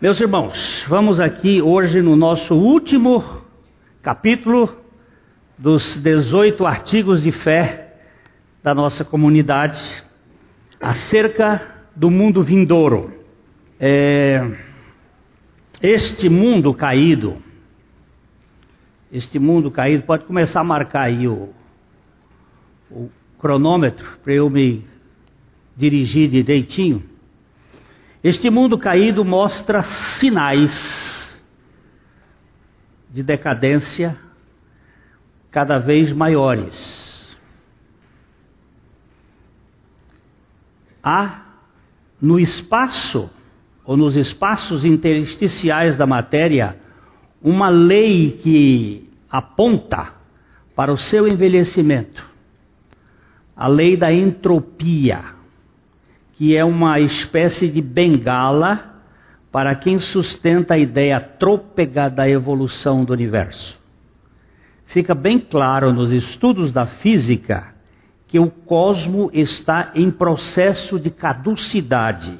Meus irmãos, vamos aqui hoje no nosso último capítulo dos 18 artigos de fé da nossa comunidade acerca do mundo vindouro. É, este mundo caído, este mundo caído, pode começar a marcar aí o, o cronômetro para eu me dirigir direitinho. Este mundo caído mostra sinais de decadência cada vez maiores. Há no espaço ou nos espaços intersticiais da matéria uma lei que aponta para o seu envelhecimento. A lei da entropia que é uma espécie de bengala para quem sustenta a ideia trôpega da evolução do universo. Fica bem claro nos estudos da física que o cosmo está em processo de caducidade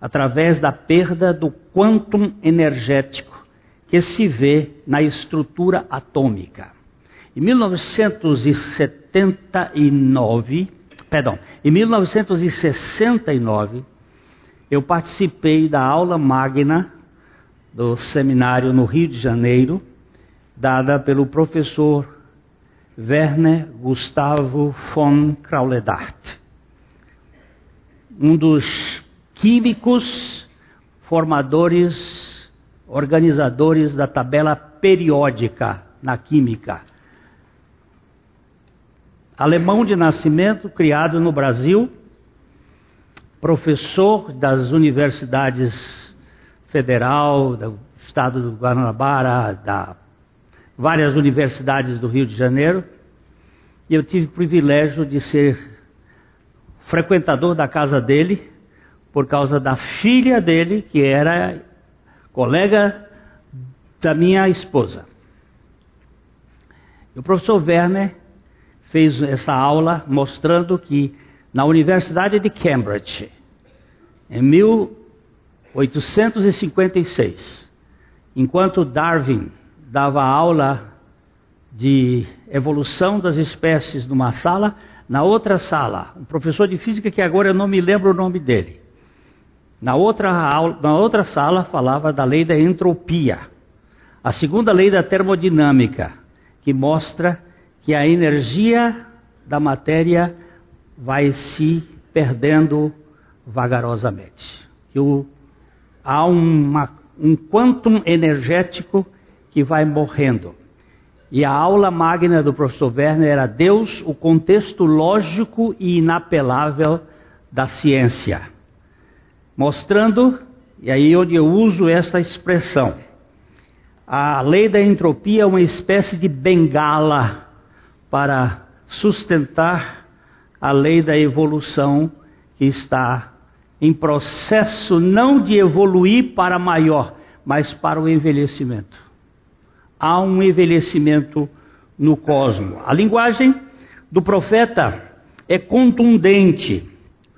através da perda do quantum energético que se vê na estrutura atômica. Em 1979, perdão, em 1969, eu participei da aula magna do seminário no Rio de Janeiro, dada pelo professor Werner Gustavo von Krauledart, um dos químicos formadores, organizadores da tabela periódica na química alemão de nascimento, criado no Brasil, professor das universidades federal, do estado do Guanabara, da várias universidades do Rio de Janeiro. E eu tive o privilégio de ser frequentador da casa dele, por causa da filha dele, que era colega da minha esposa. O professor Werner fez essa aula mostrando que na Universidade de Cambridge, em 1856, enquanto Darwin dava aula de evolução das espécies numa sala, na outra sala, um professor de física que agora eu não me lembro o nome dele, na outra, aula, na outra sala falava da lei da entropia, a segunda lei da termodinâmica, que mostra que a energia da matéria vai se perdendo vagarosamente. Que o, há uma, um quantum energético que vai morrendo. E a aula magna do professor Werner era Deus, o contexto lógico e inapelável da ciência. Mostrando, e aí onde eu uso esta expressão, a lei da entropia é uma espécie de bengala para sustentar a lei da evolução que está em processo não de evoluir para maior, mas para o envelhecimento. Há um envelhecimento no cosmo. A linguagem do profeta é contundente.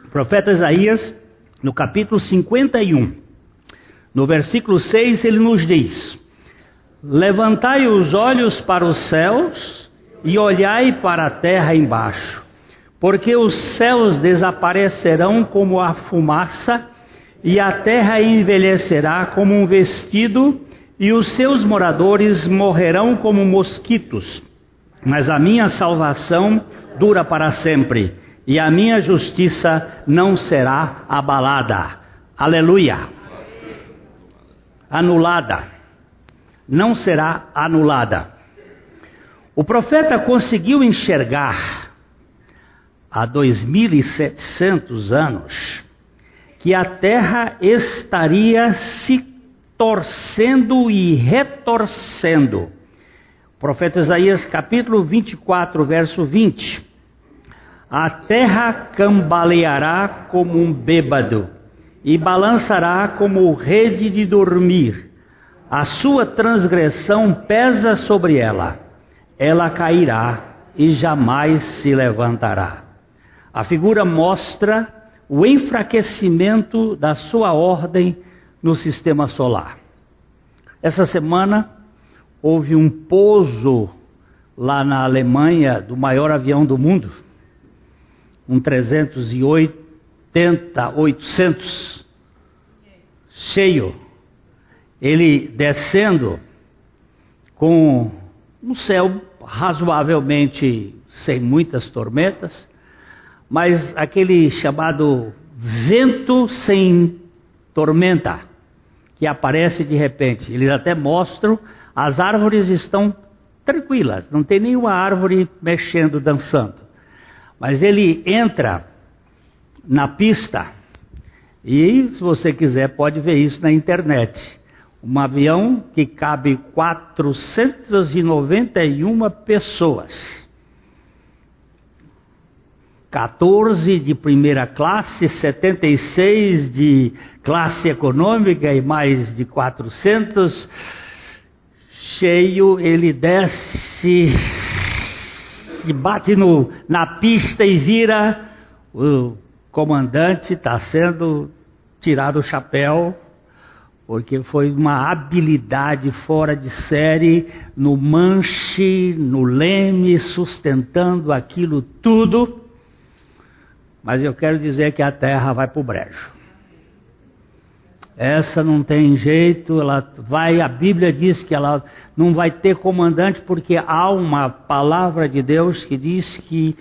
O profeta Isaías, no capítulo 51, no versículo 6, ele nos diz: Levantai os olhos para os céus e olhai para a terra embaixo, porque os céus desaparecerão como a fumaça, e a terra envelhecerá como um vestido, e os seus moradores morrerão como mosquitos. Mas a minha salvação dura para sempre, e a minha justiça não será abalada. Aleluia! Anulada. Não será anulada. O profeta conseguiu enxergar há 2700 anos que a terra estaria se torcendo e retorcendo. Profeta Isaías, capítulo 24, verso 20. A terra cambaleará como um bêbado e balançará como rede de dormir. A sua transgressão pesa sobre ela ela cairá e jamais se levantará. A figura mostra o enfraquecimento da sua ordem no sistema solar. Essa semana houve um pouso lá na Alemanha do maior avião do mundo, um 380, 800, cheio. Ele descendo com um céu razoavelmente sem muitas tormentas, mas aquele chamado vento sem tormenta que aparece de repente. Eles até mostram as árvores estão tranquilas, não tem nenhuma árvore mexendo, dançando. Mas ele entra na pista e, se você quiser, pode ver isso na internet. Um avião que cabe 491 pessoas. 14 de primeira classe, 76 de classe econômica e mais de 400 cheio, ele desce e bate no, na pista e vira. O comandante está sendo tirado o chapéu, porque foi uma habilidade fora de série no manche, no leme, sustentando aquilo tudo. Mas eu quero dizer que a terra vai para o brejo. Essa não tem jeito, ela vai, a Bíblia diz que ela não vai ter comandante porque há uma palavra de Deus que diz que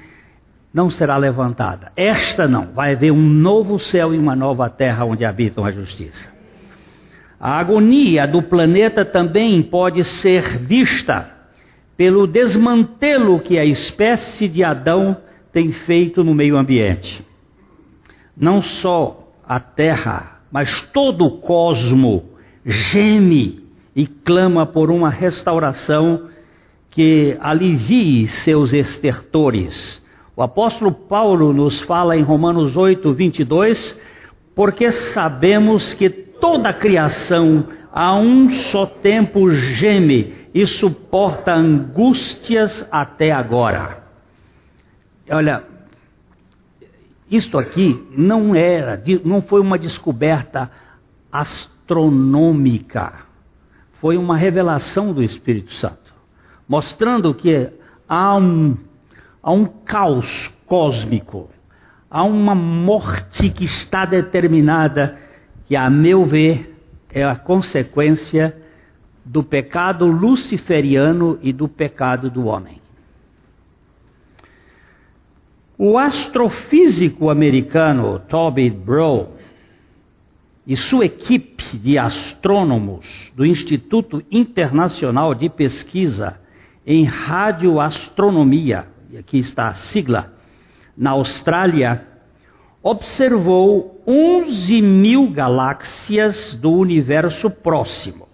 não será levantada. Esta não, vai haver um novo céu e uma nova terra onde habitam a justiça. A agonia do planeta também pode ser vista pelo desmantelo que a espécie de Adão tem feito no meio ambiente. Não só a Terra mas todo o cosmo geme e clama por uma restauração que alivie seus estertores. O apóstolo Paulo nos fala em Romanos 8, 22, porque sabemos que toda a criação a um só tempo geme e suporta angústias até agora. Olha, isto aqui não era, não foi uma descoberta astronômica, foi uma revelação do Espírito Santo, mostrando que há um, há um caos cósmico, há uma morte que está determinada, que, a meu ver, é a consequência do pecado luciferiano e do pecado do homem. O astrofísico americano Toby Brow e sua equipe de astrônomos do Instituto Internacional de Pesquisa em Radioastronomia, e aqui está a sigla, na Austrália, observou 11 mil galáxias do universo próximo.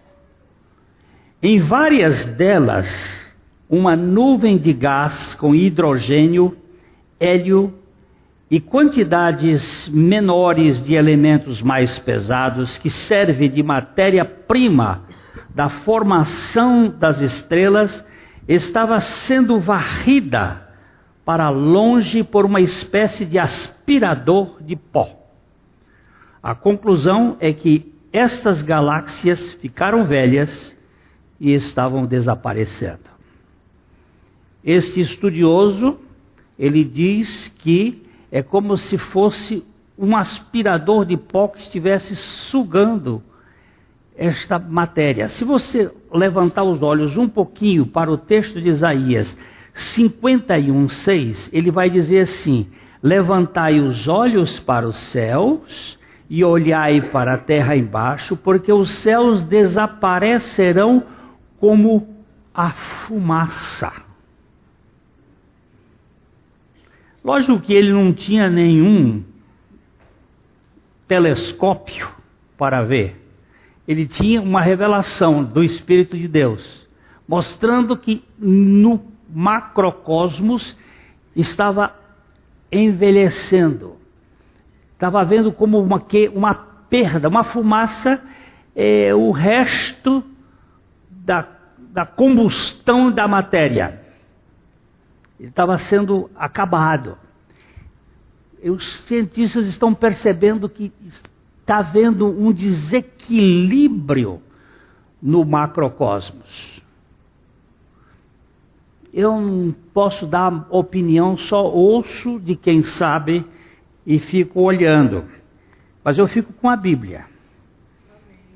Em várias delas, uma nuvem de gás com hidrogênio hélio e quantidades menores de elementos mais pesados que servem de matéria-prima da formação das estrelas estava sendo varrida para longe por uma espécie de aspirador de pó. A conclusão é que estas galáxias ficaram velhas e estavam desaparecendo. Este estudioso ele diz que é como se fosse um aspirador de pó que estivesse sugando esta matéria. Se você levantar os olhos um pouquinho para o texto de Isaías 51:6, ele vai dizer assim: Levantai os olhos para os céus e olhai para a terra embaixo, porque os céus desaparecerão como a fumaça. Lógico que ele não tinha nenhum telescópio para ver. Ele tinha uma revelação do Espírito de Deus, mostrando que no macrocosmos estava envelhecendo. Estava vendo como uma, uma perda, uma fumaça, é, o resto da, da combustão da matéria. Ele estava sendo acabado. E os cientistas estão percebendo que está havendo um desequilíbrio no macrocosmos. Eu não posso dar opinião, só ouço de quem sabe e fico olhando. Mas eu fico com a Bíblia.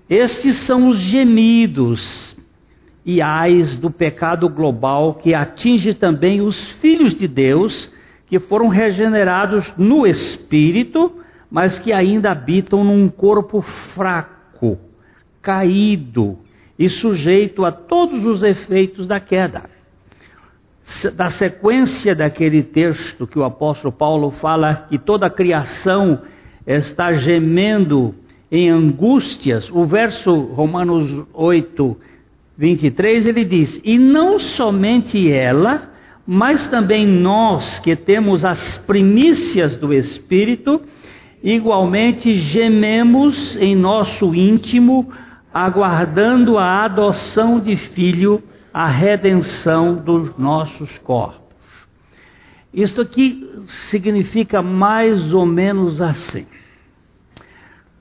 Estes são os gemidos e ais do pecado global que atinge também os filhos de Deus que foram regenerados no espírito mas que ainda habitam num corpo fraco, caído e sujeito a todos os efeitos da queda. Da sequência daquele texto que o apóstolo Paulo fala que toda a criação está gemendo em angústias, o verso Romanos 8, 23, ele diz: E não somente ela, mas também nós que temos as primícias do Espírito, igualmente gememos em nosso íntimo, aguardando a adoção de filho, a redenção dos nossos corpos. Isto aqui significa mais ou menos assim.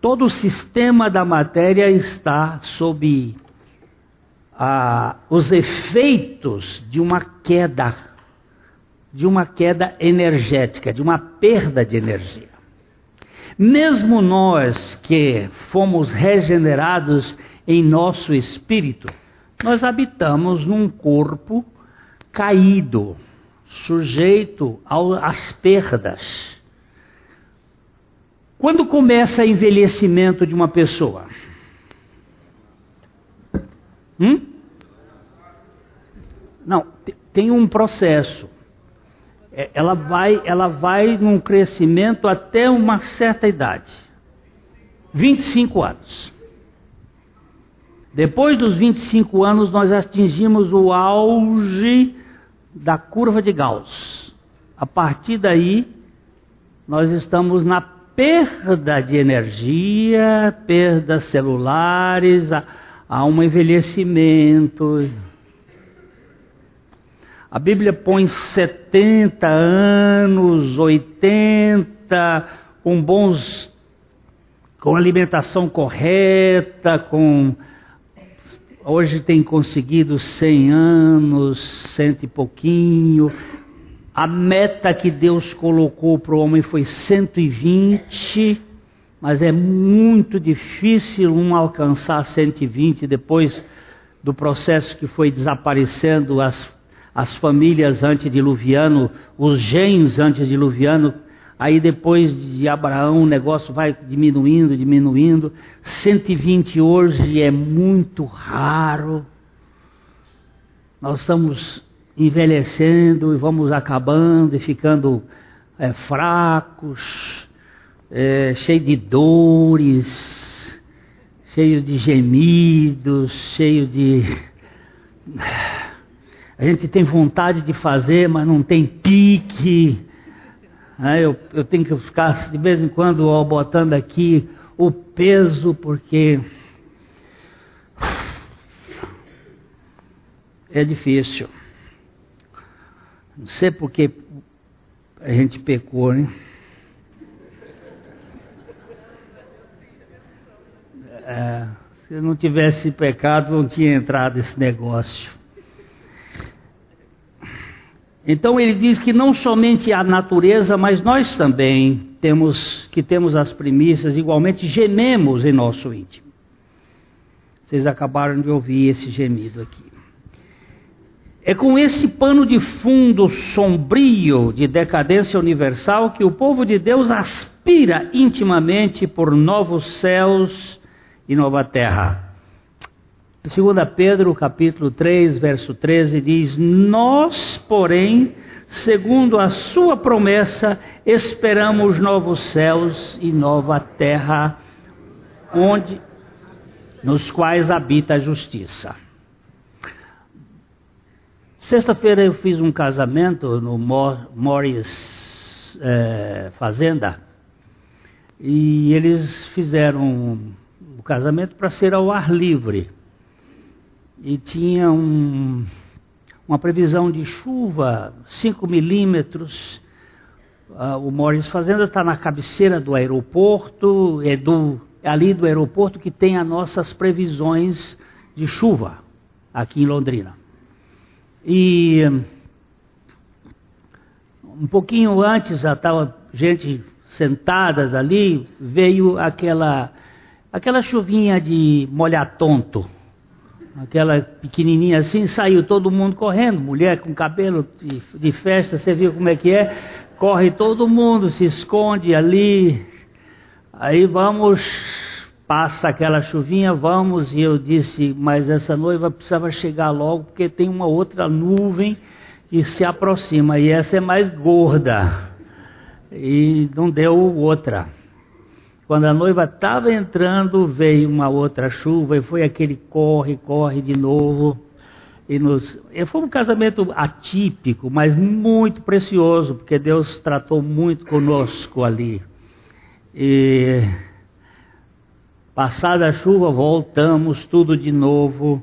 Todo o sistema da matéria está sob ah, os efeitos de uma queda, de uma queda energética, de uma perda de energia. Mesmo nós que fomos regenerados em nosso espírito, nós habitamos num corpo caído, sujeito às perdas. Quando começa o envelhecimento de uma pessoa? Hum? Não, tem um processo. É, ela vai, ela vai num crescimento até uma certa idade. 25 anos. Depois dos 25 anos, nós atingimos o auge da curva de Gauss. A partir daí, nós estamos na perda de energia, perdas celulares, há um envelhecimento. A Bíblia põe 70 anos, 80, com bons, com alimentação correta, com hoje tem conseguido 100 anos, cento e pouquinho. A meta que Deus colocou para o homem foi 120, mas é muito difícil um alcançar 120 depois do processo que foi desaparecendo as as famílias antediluviano, os genes antediluviano, aí depois de Abraão o negócio vai diminuindo, diminuindo. 120 hoje é muito raro. Nós estamos envelhecendo e vamos acabando e ficando é, fracos, é, cheios de dores, cheios de gemidos, cheios de a gente tem vontade de fazer, mas não tem pique. Né? Eu, eu tenho que ficar de vez em quando ó, botando aqui o peso, porque é difícil. Não sei porque a gente pecou, né? É, se não tivesse pecado, não tinha entrado esse negócio. Então ele diz que não somente a natureza, mas nós também temos que temos as primícias, igualmente gememos em nosso íntimo. Vocês acabaram de ouvir esse gemido aqui. É com esse pano de fundo sombrio de decadência universal que o povo de Deus aspira intimamente por novos céus e nova terra 2 Pedro capítulo 3, verso 13 diz: Nós, porém, segundo a sua promessa, esperamos novos céus e nova terra, onde nos quais habita a justiça. Sexta-feira eu fiz um casamento no Morris é, Fazenda e eles fizeram o casamento para ser ao ar livre e tinha um, uma previsão de chuva, 5 milímetros. Uh, o Morris Fazenda está na cabeceira do aeroporto, é do, ali do aeroporto que tem as nossas previsões de chuva aqui em Londrina. E um pouquinho antes já estava gente sentadas ali, veio aquela aquela chuvinha de molhar tonto. Aquela pequenininha assim, saiu todo mundo correndo, mulher com cabelo de, de festa, você viu como é que é? Corre todo mundo, se esconde ali. Aí vamos, passa aquela chuvinha, vamos, e eu disse, mas essa noiva precisava chegar logo, porque tem uma outra nuvem que se aproxima, e essa é mais gorda. E não deu outra. Quando a noiva estava entrando, veio uma outra chuva e foi aquele corre, corre de novo. E nos... foi um casamento atípico, mas muito precioso, porque Deus tratou muito conosco ali. E passada a chuva, voltamos tudo de novo.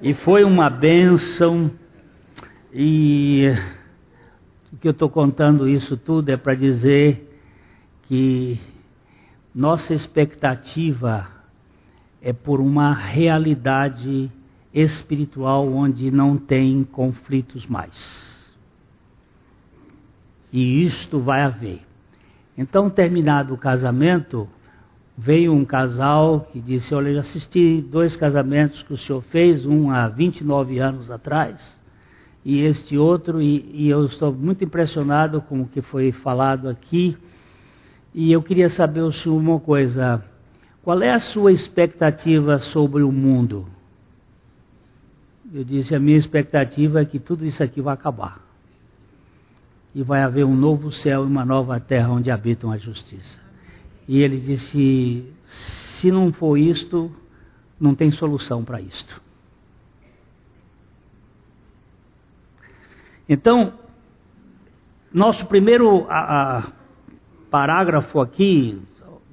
E foi uma bênção. E o que eu estou contando isso tudo é para dizer que nossa expectativa é por uma realidade espiritual onde não tem conflitos mais. E isto vai haver. Então, terminado o casamento, veio um casal que disse: Olha, eu assisti dois casamentos que o senhor fez, um há 29 anos atrás, e este outro, e, e eu estou muito impressionado com o que foi falado aqui e eu queria saber o senhor uma coisa: qual é a sua expectativa sobre o mundo? Eu disse: a minha expectativa é que tudo isso aqui vai acabar. E vai haver um novo céu e uma nova terra onde habitam a justiça. E ele disse: se não for isto, não tem solução para isto. Então, nosso primeiro a, a, parágrafo aqui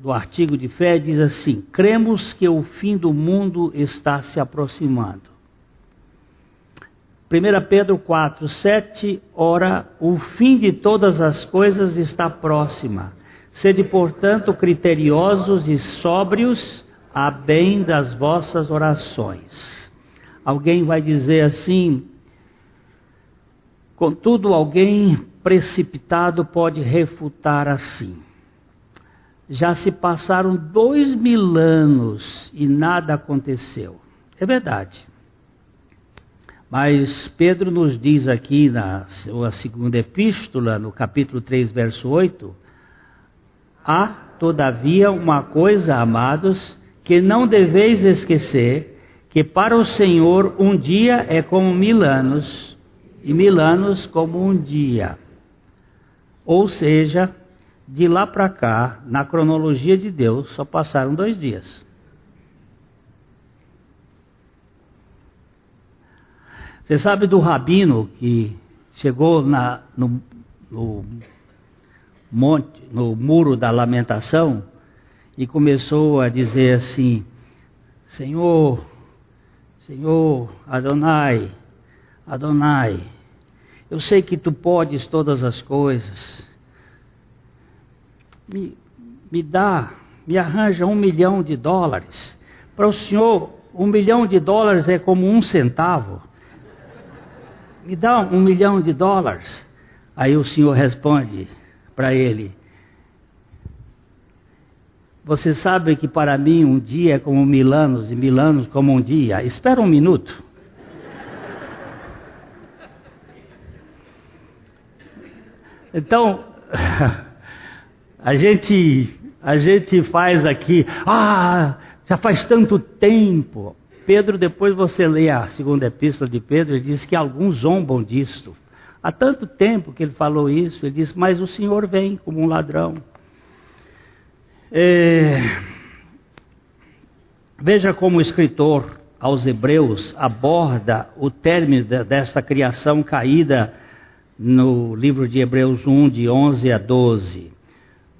do artigo de fé diz assim: cremos que o fim do mundo está se aproximando. 1 Pedro 4, 7, ora, o fim de todas as coisas está próxima. Sede, portanto, criteriosos e sóbrios a bem das vossas orações. Alguém vai dizer assim, contudo, alguém precipitado pode refutar assim. Já se passaram dois mil anos e nada aconteceu. É verdade. Mas Pedro nos diz aqui na sua segunda epístola, no capítulo 3, verso 8: Há, todavia, uma coisa, amados, que não deveis esquecer, que para o Senhor um dia é como mil anos, e mil anos como um dia. Ou seja, de lá para cá, na cronologia de Deus, só passaram dois dias. Você sabe do rabino que chegou na, no, no, monte, no muro da lamentação e começou a dizer assim: Senhor, Senhor, Adonai, Adonai, eu sei que tu podes todas as coisas. Me, me dá, me arranja um milhão de dólares. Para o senhor, um milhão de dólares é como um centavo. Me dá um milhão de dólares. Aí o senhor responde para ele: Você sabe que para mim um dia é como mil anos e mil anos como um dia. Espera um minuto. Então, a gente, a gente faz aqui, ah, já faz tanto tempo. Pedro, depois você lê a segunda epístola de Pedro, ele diz que alguns zombam disto. Há tanto tempo que ele falou isso, ele diz, mas o Senhor vem como um ladrão. É... Veja como o escritor aos Hebreus aborda o término desta criação caída no livro de Hebreus 1, de 11 a 12.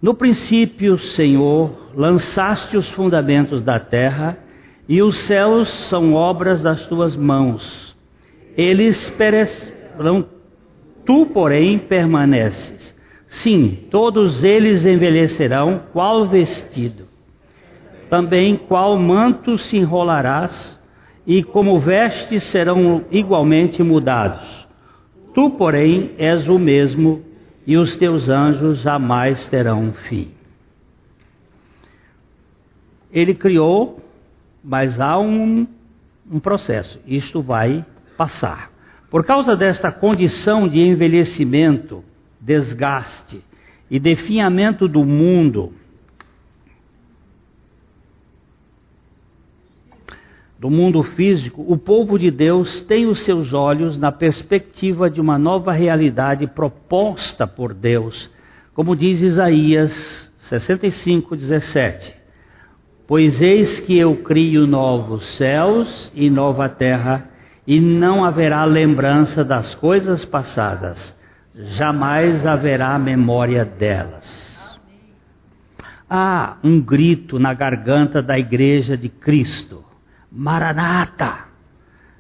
No princípio, Senhor, lançaste os fundamentos da terra, e os céus são obras das tuas mãos. Eles perecerão, tu, porém, permaneces. Sim, todos eles envelhecerão, qual vestido. também qual manto se enrolarás, e como vestes serão igualmente mudados. Tu, porém, és o mesmo, e os teus anjos jamais terão fim. Ele criou, mas há um, um processo. Isto vai passar. Por causa desta condição de envelhecimento, desgaste e definhamento do mundo, do mundo físico, o povo de Deus tem os seus olhos na perspectiva de uma nova realidade proposta por Deus, como diz Isaías 65, 17. Pois eis que eu crio novos céus e nova terra, e não haverá lembrança das coisas passadas, jamais haverá memória delas. Há um grito na garganta da igreja de Cristo Maranata,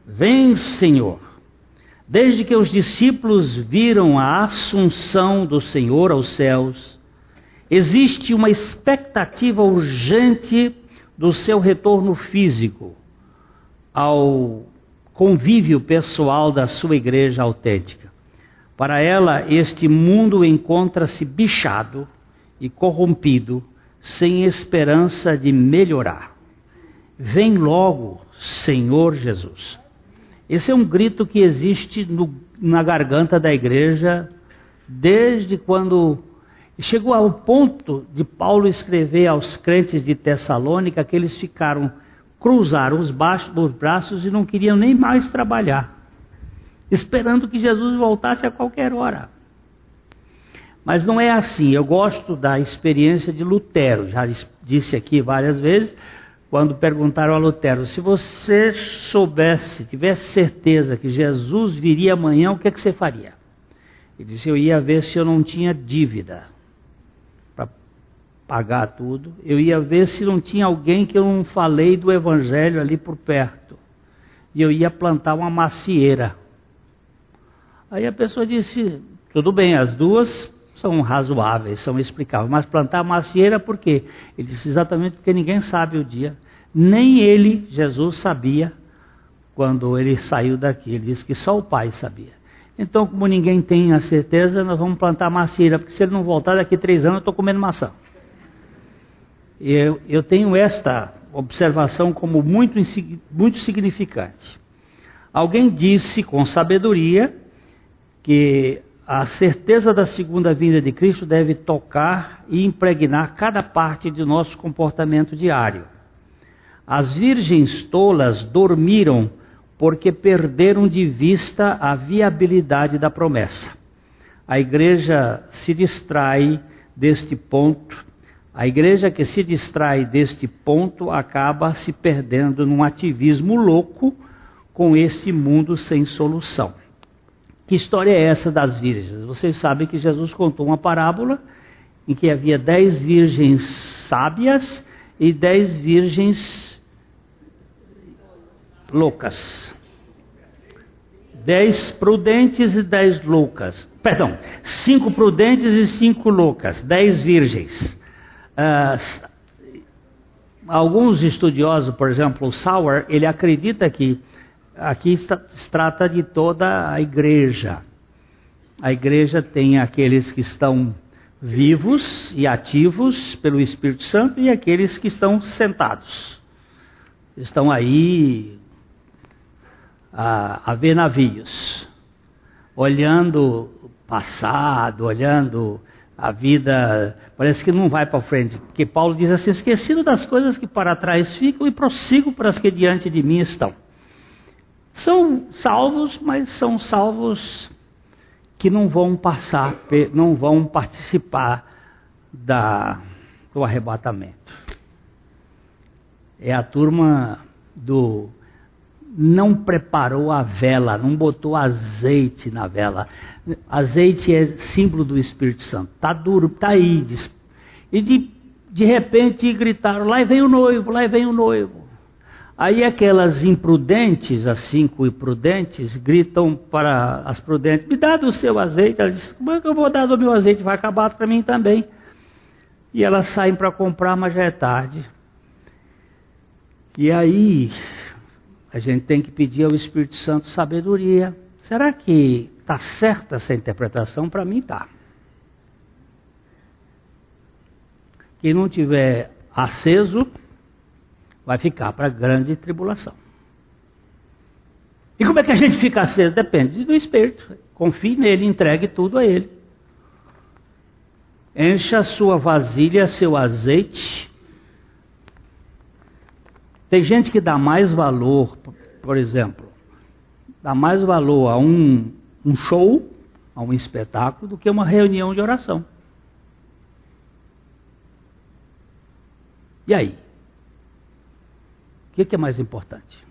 vem Senhor. Desde que os discípulos viram a assunção do Senhor aos céus, existe uma expectativa urgente do seu retorno físico ao convívio pessoal da sua igreja autêntica. Para ela, este mundo encontra-se bichado e corrompido, sem esperança de melhorar. Vem logo, Senhor Jesus. Esse é um grito que existe no, na garganta da igreja desde quando chegou ao ponto de Paulo escrever aos crentes de Tessalônica que eles ficaram cruzaram os, baixos, os braços e não queriam nem mais trabalhar, esperando que Jesus voltasse a qualquer hora. Mas não é assim. Eu gosto da experiência de Lutero, já disse aqui várias vezes quando perguntaram a Lutero: se você soubesse, tivesse certeza que Jesus viria amanhã, o que, é que você faria? Ele disse: eu ia ver se eu não tinha dívida para pagar tudo, eu ia ver se não tinha alguém que eu não falei do Evangelho ali por perto, e eu ia plantar uma macieira. Aí a pessoa disse: tudo bem, as duas são razoáveis, são explicáveis. Mas plantar macieira por quê? Ele disse exatamente porque ninguém sabe o dia. Nem ele, Jesus, sabia quando ele saiu daqui. Ele disse que só o Pai sabia. Então, como ninguém tem a certeza, nós vamos plantar macieira, porque se ele não voltar daqui a três anos, eu estou comendo maçã. Eu, eu tenho esta observação como muito, muito significante. Alguém disse com sabedoria que a certeza da segunda vinda de Cristo deve tocar e impregnar cada parte de nosso comportamento diário. As virgens tolas dormiram porque perderam de vista a viabilidade da promessa. A igreja se distrai deste ponto. A igreja que se distrai deste ponto acaba se perdendo num ativismo louco com este mundo sem solução. Que história é essa das virgens? Vocês sabem que Jesus contou uma parábola em que havia dez virgens sábias e dez virgens loucas. Dez prudentes e dez loucas. Perdão, cinco prudentes e cinco loucas. Dez virgens. Uh, alguns estudiosos, por exemplo, o Sauer, ele acredita que aqui se trata de toda a igreja. A igreja tem aqueles que estão vivos e ativos pelo Espírito Santo e aqueles que estão sentados. Estão aí a, a ver navios, olhando o passado, olhando a vida, parece que não vai para frente, porque Paulo diz assim: esquecido das coisas que para trás ficam e prossigo para as que diante de mim estão. São salvos, mas são salvos que não vão passar, não vão participar da, do arrebatamento. É a turma do não preparou a vela, não botou azeite na vela. Azeite é símbolo do Espírito Santo. Tá duro, tá aí. E de, de repente gritaram: lá vem o noivo, lá vem o noivo. Aí aquelas imprudentes, as cinco imprudentes, gritam para as prudentes: Me dá do seu azeite. Elas dizem: Como é que eu vou dar do meu azeite? Vai acabar para mim também. E elas saem para comprar, mas já é tarde. E aí, a gente tem que pedir ao Espírito Santo sabedoria. Será que está certa essa interpretação? Para mim, está. Quem não tiver aceso, vai ficar para a grande tribulação. E como é que a gente fica aceso? Depende do Espírito. Confie nele, entregue tudo a ele. Encha sua vasilha, seu azeite. Tem gente que dá mais valor, por exemplo, dá mais valor a um, um show, a um espetáculo, do que uma reunião de oração. E aí? O que, que é mais importante?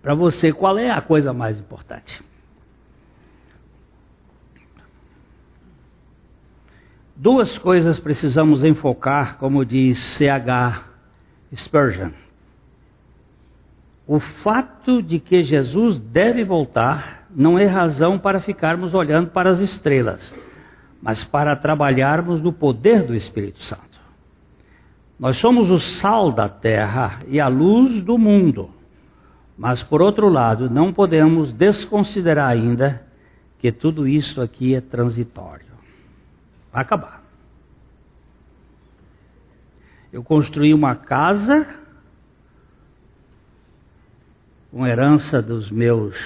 Para você, qual é a coisa mais importante? Duas coisas precisamos enfocar, como diz C.H. Spurgeon. O fato de que Jesus deve voltar não é razão para ficarmos olhando para as estrelas, mas para trabalharmos no poder do Espírito Santo. Nós somos o sal da terra e a luz do mundo. Mas, por outro lado, não podemos desconsiderar ainda que tudo isso aqui é transitório. Vai acabar. Eu construí uma casa, com herança dos meus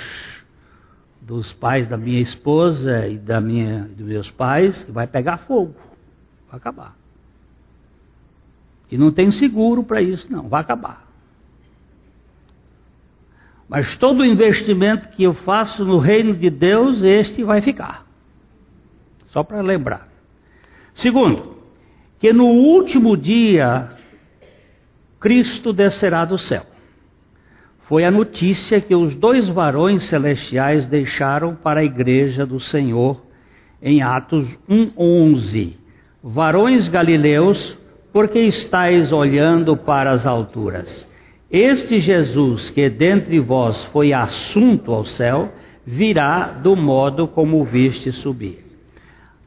dos pais da minha esposa e da minha dos meus pais, vai pegar fogo. Vai acabar. E não tem seguro para isso, não. Vai acabar. Mas todo investimento que eu faço no reino de Deus, este vai ficar. Só para lembrar. Segundo, que no último dia Cristo descerá do céu. Foi a notícia que os dois varões celestiais deixaram para a igreja do Senhor em Atos 1:11. Varões galileus, porque estáis olhando para as alturas? Este Jesus que dentre vós foi assunto ao céu, virá do modo como o viste subir.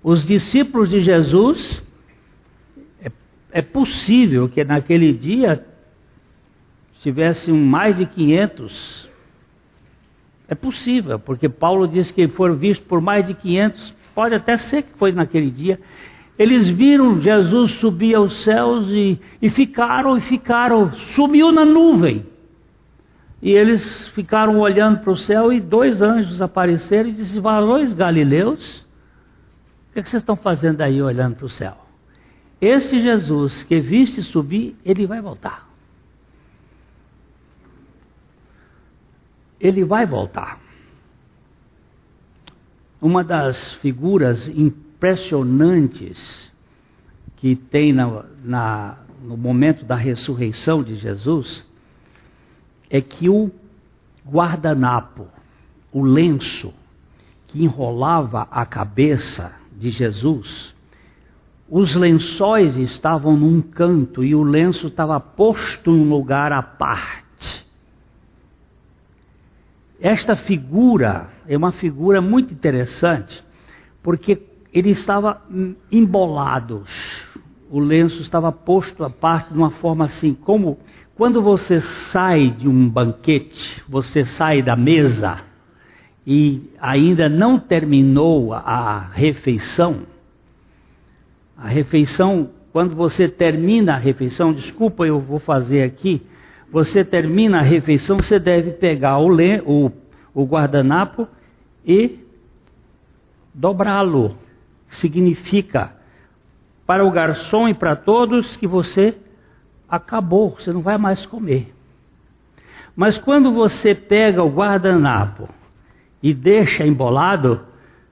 Os discípulos de Jesus, é, é possível que naquele dia tivessem mais de 500. É possível, porque Paulo diz que foram vistos por mais de 500, pode até ser que foi naquele dia, eles viram Jesus subir aos céus e, e ficaram, e ficaram, sumiu na nuvem. E eles ficaram olhando para o céu e dois anjos apareceram e disseram: Varões galileus, o que, é que vocês estão fazendo aí olhando para o céu? Esse Jesus que viste subir, ele vai voltar. Ele vai voltar. Uma das figuras impressionantes que tem na, na, no momento da ressurreição de Jesus é que o guardanapo, o lenço que enrolava a cabeça de Jesus, os lençóis estavam num canto e o lenço estava posto num lugar à parte. Esta figura é uma figura muito interessante, porque ele estava embolado. O lenço estava posto à parte de uma forma assim, como quando você sai de um banquete, você sai da mesa e ainda não terminou a refeição. A refeição, quando você termina a refeição, desculpa, eu vou fazer aqui. Você termina a refeição, você deve pegar o, o, o guardanapo e dobrá-lo significa para o garçom e para todos que você acabou, você não vai mais comer. Mas quando você pega o guardanapo e deixa embolado,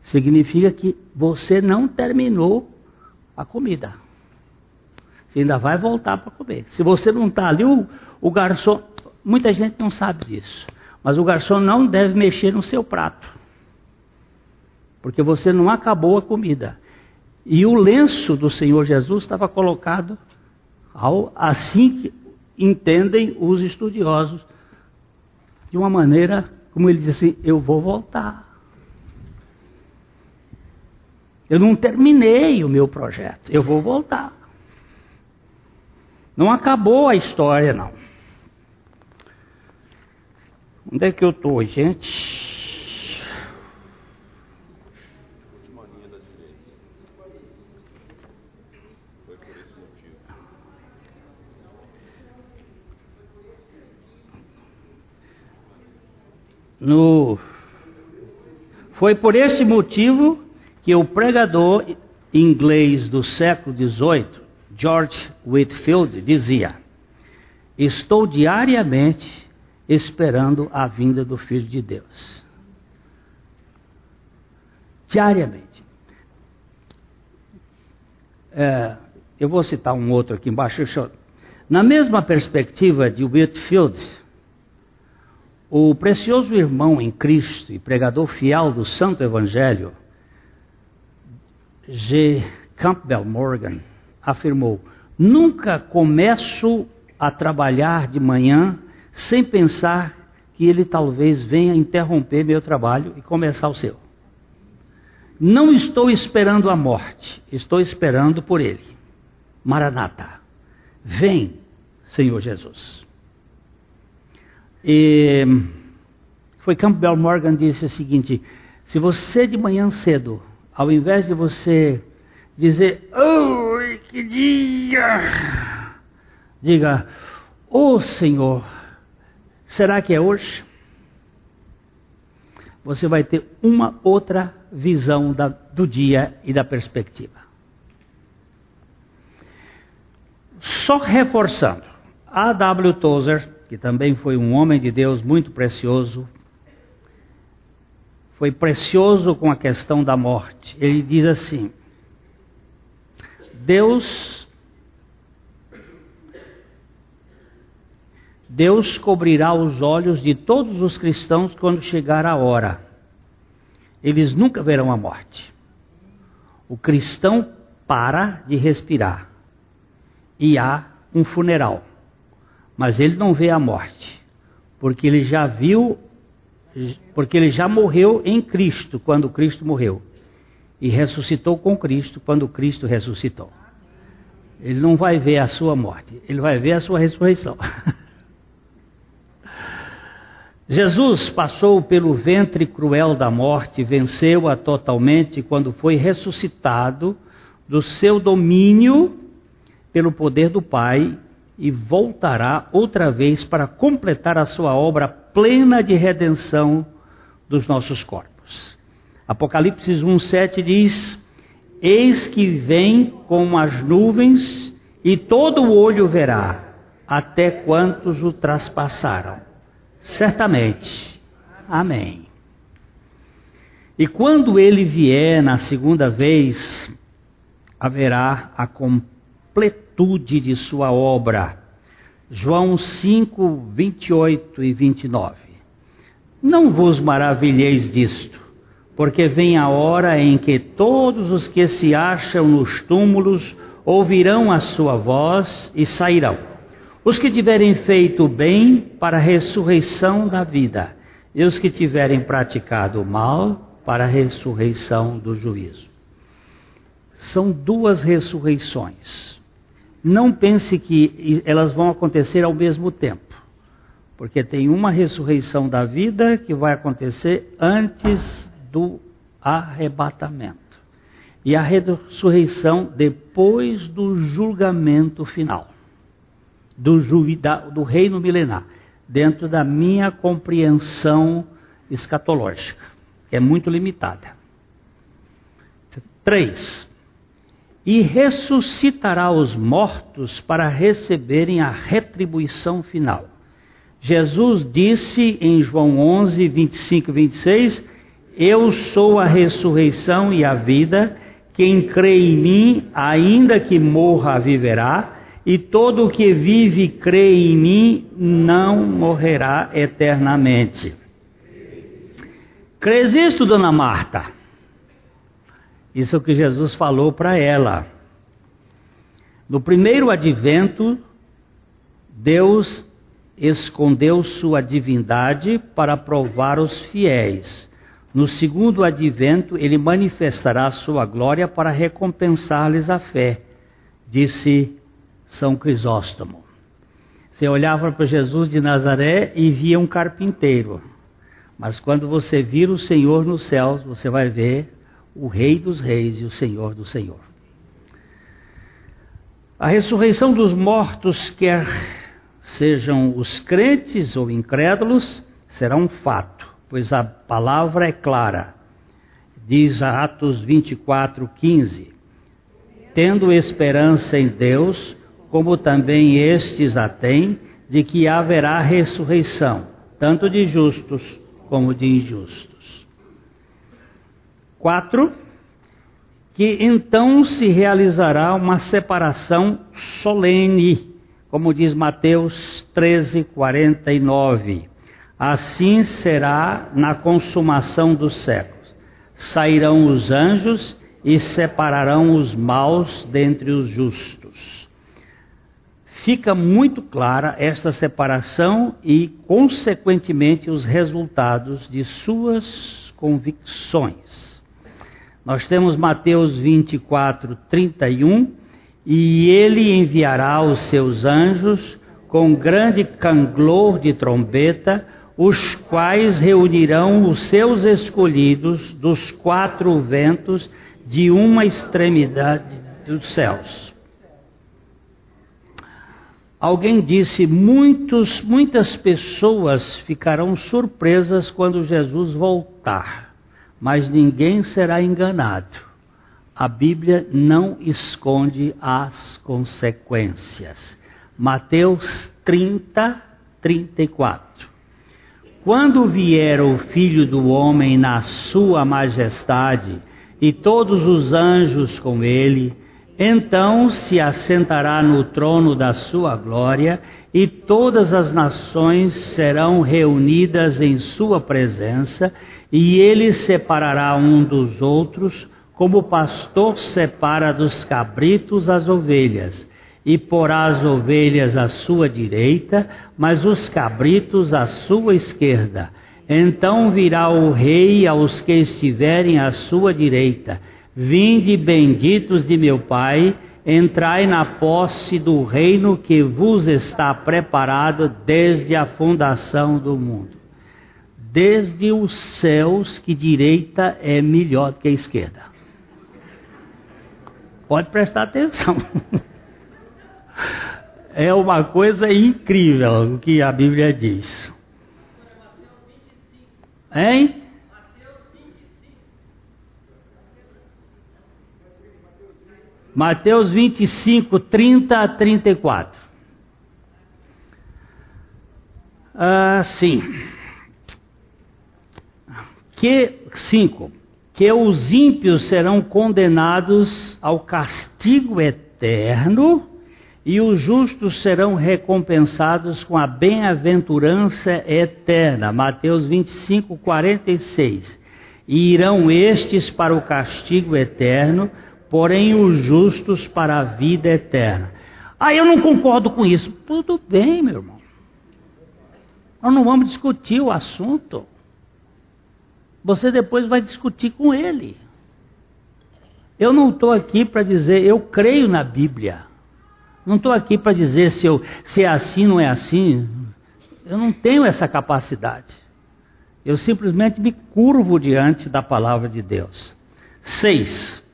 significa que você não terminou a comida. Você ainda vai voltar para comer. Se você não está ali, o, o garçom. Muita gente não sabe disso. Mas o garçom não deve mexer no seu prato porque você não acabou a comida. E o lenço do Senhor Jesus estava colocado ao, assim que entendem os estudiosos, de uma maneira como ele diz assim: Eu vou voltar. Eu não terminei o meu projeto. Eu vou voltar. Não acabou a história, não. Onde é que eu estou, gente? No... Foi por esse motivo que o pregador inglês do século XVIII, George Whitfield, dizia: Estou diariamente esperando a vinda do Filho de Deus. Diariamente. É, eu vou citar um outro aqui embaixo. Na mesma perspectiva de Whitfield, o precioso irmão em Cristo e pregador fiel do Santo Evangelho, G. Campbell Morgan, afirmou: Nunca começo a trabalhar de manhã sem pensar que ele talvez venha interromper meu trabalho e começar o seu. Não estou esperando a morte, estou esperando por ele. Maranata, vem, Senhor Jesus. E foi Campbell Morgan disse o seguinte: se você de manhã cedo, ao invés de você dizer, oh, que dia, diga, oh Senhor, será que é hoje? Você vai ter uma outra visão da, do dia e da perspectiva. Só reforçando, A. W. Tozer que também foi um homem de Deus muito precioso, foi precioso com a questão da morte. Ele diz assim: Deus Deus cobrirá os olhos de todos os cristãos quando chegar a hora. Eles nunca verão a morte. O cristão para de respirar e há um funeral mas ele não vê a morte, porque ele já viu, porque ele já morreu em Cristo quando Cristo morreu, e ressuscitou com Cristo quando Cristo ressuscitou. Ele não vai ver a sua morte, ele vai ver a sua ressurreição. Jesus passou pelo ventre cruel da morte, venceu-a totalmente quando foi ressuscitado do seu domínio pelo poder do Pai e voltará outra vez para completar a sua obra plena de redenção dos nossos corpos. Apocalipse 1:7 diz: Eis que vem com as nuvens e todo o olho verá, até quantos o traspassaram. Certamente. Amém. E quando ele vier na segunda vez, haverá a completude de sua obra. João 5, 28 e 29. Não vos maravilheis disto, porque vem a hora em que todos os que se acham nos túmulos ouvirão a sua voz e sairão. Os que tiverem feito o bem para a ressurreição da vida, e os que tiverem praticado o mal para a ressurreição do juízo. São duas ressurreições. Não pense que elas vão acontecer ao mesmo tempo, porque tem uma ressurreição da vida que vai acontecer antes do arrebatamento, e a ressurreição depois do julgamento final, do, do reino milenar, dentro da minha compreensão escatológica, que é muito limitada. Três, e ressuscitará os mortos para receberem a retribuição final. Jesus disse em João 11, 25 e 26: Eu sou a ressurreição e a vida, quem crê em mim, ainda que morra, viverá, e todo o que vive e crê em mim não morrerá eternamente. Crês isto, dona Marta? Isso é o que Jesus falou para ela. No primeiro advento, Deus escondeu sua divindade para provar os fiéis. No segundo advento, ele manifestará sua glória para recompensar-lhes a fé, disse São Crisóstomo. Você olhava para Jesus de Nazaré e via um carpinteiro. Mas quando você vir o Senhor nos céus, você vai ver o Rei dos Reis e o Senhor do Senhor. A ressurreição dos mortos, quer sejam os crentes ou incrédulos, será um fato, pois a palavra é clara. Diz Atos 24, 15: Tendo esperança em Deus, como também estes a têm, de que haverá ressurreição, tanto de justos como de injustos. 4. Que então se realizará uma separação solene, como diz Mateus 13, 49. Assim será na consumação dos séculos. Sairão os anjos e separarão os maus dentre os justos. Fica muito clara esta separação e, consequentemente, os resultados de suas convicções. Nós temos Mateus 24, 31, e ele enviará os seus anjos com grande canglor de trombeta, os quais reunirão os seus escolhidos dos quatro ventos de uma extremidade dos céus. Alguém disse: muitos, muitas pessoas ficarão surpresas quando Jesus voltar, mas ninguém será enganado. A Bíblia não esconde as consequências. Mateus 30, 34. Quando vier o Filho do Homem na sua majestade e todos os anjos com ele, então se assentará no trono da sua glória e todas as nações serão reunidas em sua presença e ele separará um dos outros como o pastor separa dos cabritos as ovelhas, e porá as ovelhas à sua direita, mas os cabritos à sua esquerda. Então virá o rei aos que estiverem à sua direita. Vinde benditos de meu Pai, entrai na posse do reino que vos está preparado desde a fundação do mundo. Desde os céus, que direita é melhor que a esquerda. Pode prestar atenção. É uma coisa incrível o que a Bíblia diz. Hein? Mateus 25, 30 a 34. Ah, sim. Que, 5 que os ímpios serão condenados ao castigo eterno e os justos serão recompensados com a bem-aventurança eterna. Mateus 25, 46. E irão estes para o castigo eterno, porém os justos para a vida eterna. Ah, eu não concordo com isso. Tudo bem, meu irmão. Nós não vamos discutir o assunto. Você depois vai discutir com ele. Eu não estou aqui para dizer eu creio na Bíblia. Não estou aqui para dizer se, eu, se é assim ou não é assim. Eu não tenho essa capacidade. Eu simplesmente me curvo diante da palavra de Deus. Seis.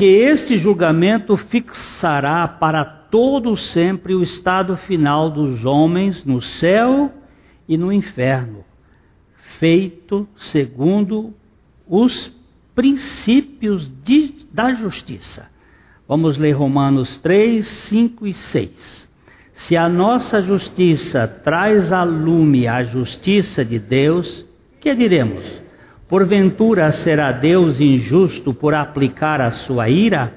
Que este julgamento fixará para todo sempre o estado final dos homens no céu e no inferno feito segundo os princípios de, da justiça. Vamos ler Romanos 3, 5 e 6. Se a nossa justiça traz a lume a justiça de Deus, que diremos? Porventura será Deus injusto por aplicar a sua ira?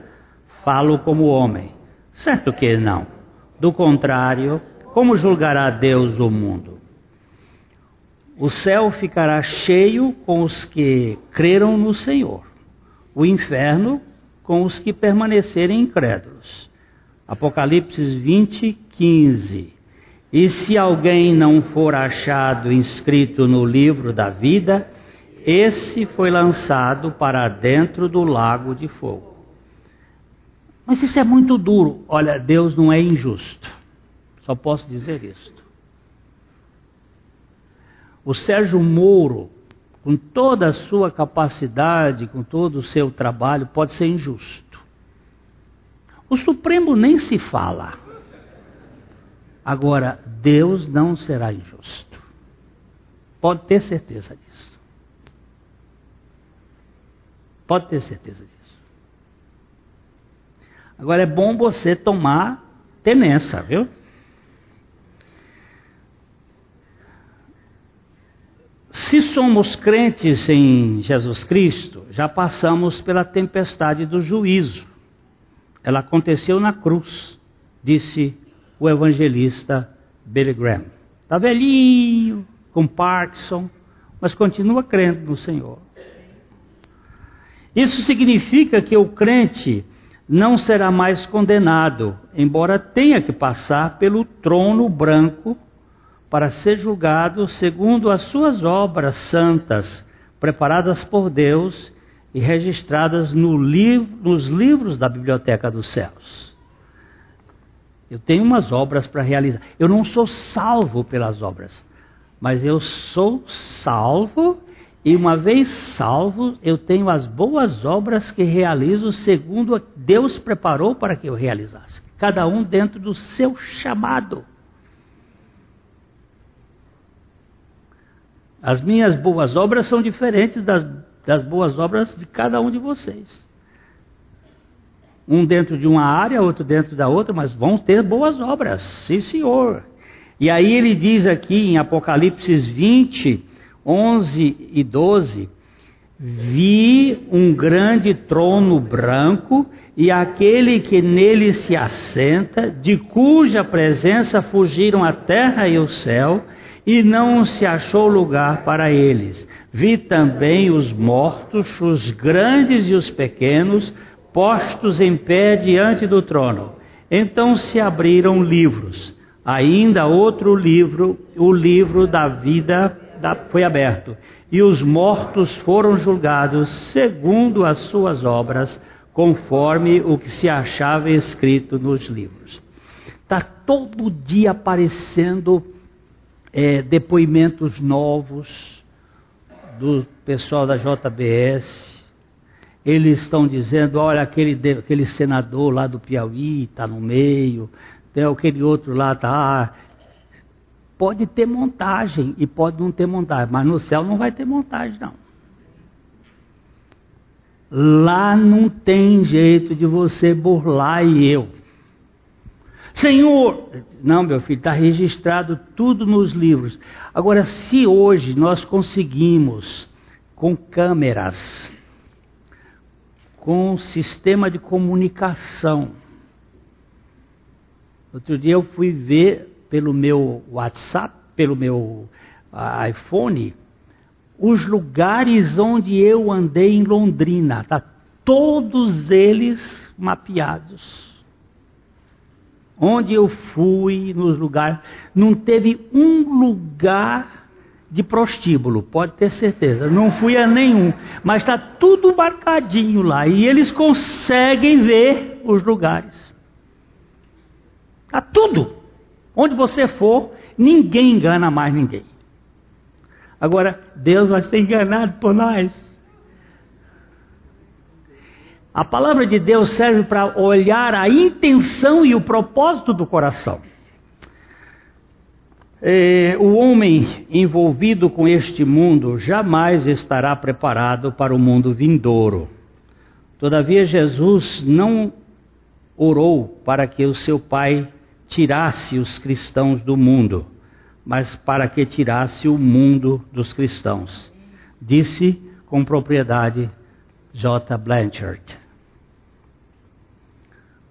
Falo como homem. Certo que não. Do contrário, como julgará Deus o mundo? O céu ficará cheio com os que creram no Senhor, o inferno com os que permanecerem incrédulos. Apocalipse 20, 15. E se alguém não for achado inscrito no livro da vida, esse foi lançado para dentro do lago de fogo. Mas isso é muito duro. Olha, Deus não é injusto. Só posso dizer isto. O Sérgio Moro, com toda a sua capacidade, com todo o seu trabalho, pode ser injusto. O Supremo nem se fala. Agora, Deus não será injusto. Pode ter certeza disso. Pode ter certeza disso. Agora é bom você tomar tenência, viu? Se somos crentes em Jesus Cristo, já passamos pela tempestade do juízo. Ela aconteceu na cruz, disse o evangelista Billy Graham. Está velhinho, com Parkinson, mas continua crendo no Senhor. Isso significa que o crente não será mais condenado, embora tenha que passar pelo trono branco para ser julgado segundo as suas obras santas, preparadas por Deus e registradas no nos livros da biblioteca dos céus. Eu tenho umas obras para realizar. Eu não sou salvo pelas obras, mas eu sou salvo e uma vez salvo, eu tenho as boas obras que realizo segundo Deus preparou para que eu realizasse. Cada um dentro do seu chamado. As minhas boas obras são diferentes das, das boas obras de cada um de vocês. Um dentro de uma área, outro dentro da outra, mas vão ter boas obras, sim senhor. E aí ele diz aqui em Apocalipse 20, 11 e 12: Vi um grande trono branco e aquele que nele se assenta, de cuja presença fugiram a terra e o céu, e não se achou lugar para eles. Vi também os mortos, os grandes e os pequenos, postos em pé diante do trono. Então se abriram livros. Ainda outro livro, o livro da vida foi aberto, e os mortos foram julgados segundo as suas obras, conforme o que se achava escrito nos livros. Está todo dia aparecendo é, depoimentos novos do pessoal da JBS. Eles estão dizendo: olha, aquele, aquele senador lá do Piauí está no meio, tem aquele outro lá está Pode ter montagem e pode não ter montagem, mas no céu não vai ter montagem, não. Lá não tem jeito de você burlar e eu. Senhor, não, meu filho, está registrado tudo nos livros. Agora, se hoje nós conseguimos, com câmeras, com sistema de comunicação, outro dia eu fui ver pelo meu WhatsApp, pelo meu uh, iPhone, os lugares onde eu andei em Londrina, tá todos eles mapeados. Onde eu fui, nos lugares, não teve um lugar de prostíbulo, pode ter certeza. Não fui a nenhum, mas está tudo marcadinho lá e eles conseguem ver os lugares. Está tudo. Onde você for, ninguém engana mais ninguém. Agora, Deus vai ser enganado por nós. A palavra de Deus serve para olhar a intenção e o propósito do coração. É, o homem envolvido com este mundo jamais estará preparado para o mundo vindouro. Todavia, Jesus não orou para que o seu Pai tirasse os cristãos do mundo, mas para que tirasse o mundo dos cristãos. Disse com propriedade J. Blanchard.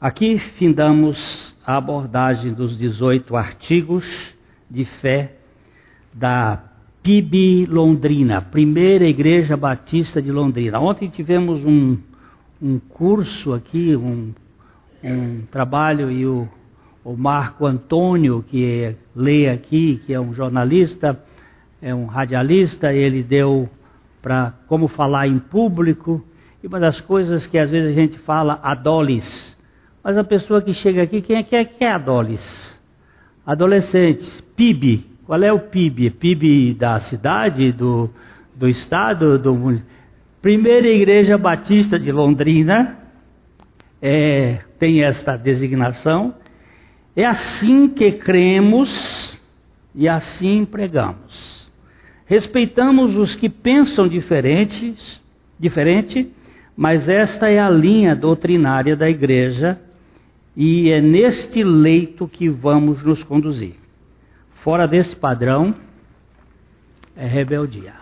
Aqui findamos a abordagem dos 18 artigos de fé da PIB Londrina, Primeira Igreja Batista de Londrina. Ontem tivemos um, um curso aqui, um, um trabalho, e o o Marco Antônio, que lê aqui, que é um jornalista, é um radialista, ele deu para como falar em público. E uma das coisas que às vezes a gente fala, adolis. Mas a pessoa que chega aqui, quem é que é, que é adolis? Adolescentes, PIB. Qual é o PIB? PIB da cidade, do, do estado, do Primeira Igreja Batista de Londrina é, tem esta designação. É assim que cremos e assim pregamos. Respeitamos os que pensam diferentes, diferente, mas esta é a linha doutrinária da igreja e é neste leito que vamos nos conduzir. Fora desse padrão é rebeldia.